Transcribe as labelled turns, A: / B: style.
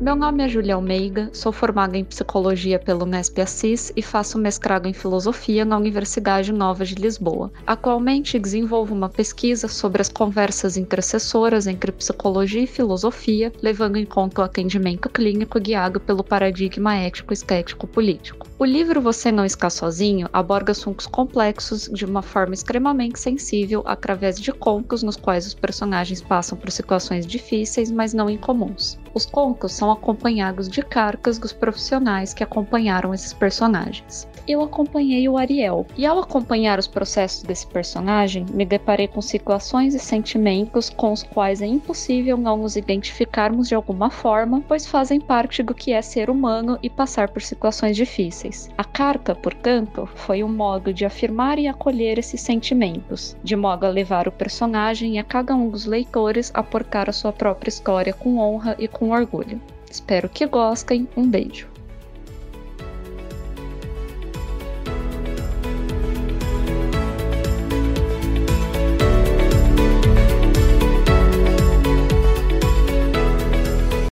A: Meu nome é Julia Almeida, sou formada em Psicologia pelo Unesp Assis e faço mestrado em Filosofia na Universidade Nova de Lisboa. Atualmente desenvolvo uma pesquisa sobre as conversas intercessoras entre psicologia e filosofia, levando em conta o atendimento clínico guiado pelo paradigma ético-estético-político. O livro Você Não Está Sozinho aborda assuntos complexos de uma forma extremamente sensível através de contos nos quais os personagens passam por situações difíceis, mas não incomuns. Os contos são acompanhados de cartas dos profissionais que acompanharam esses personagens. Eu acompanhei o Ariel, e ao acompanhar os processos desse personagem, me deparei com situações e sentimentos com os quais é impossível não nos identificarmos de alguma forma, pois fazem parte do que é ser humano e passar por situações difíceis. A carta, portanto, foi um modo de afirmar e acolher esses sentimentos, de modo a levar o personagem e a cada um dos leitores a porcar a sua própria história com honra e com orgulho. Espero que gostem. Um beijo.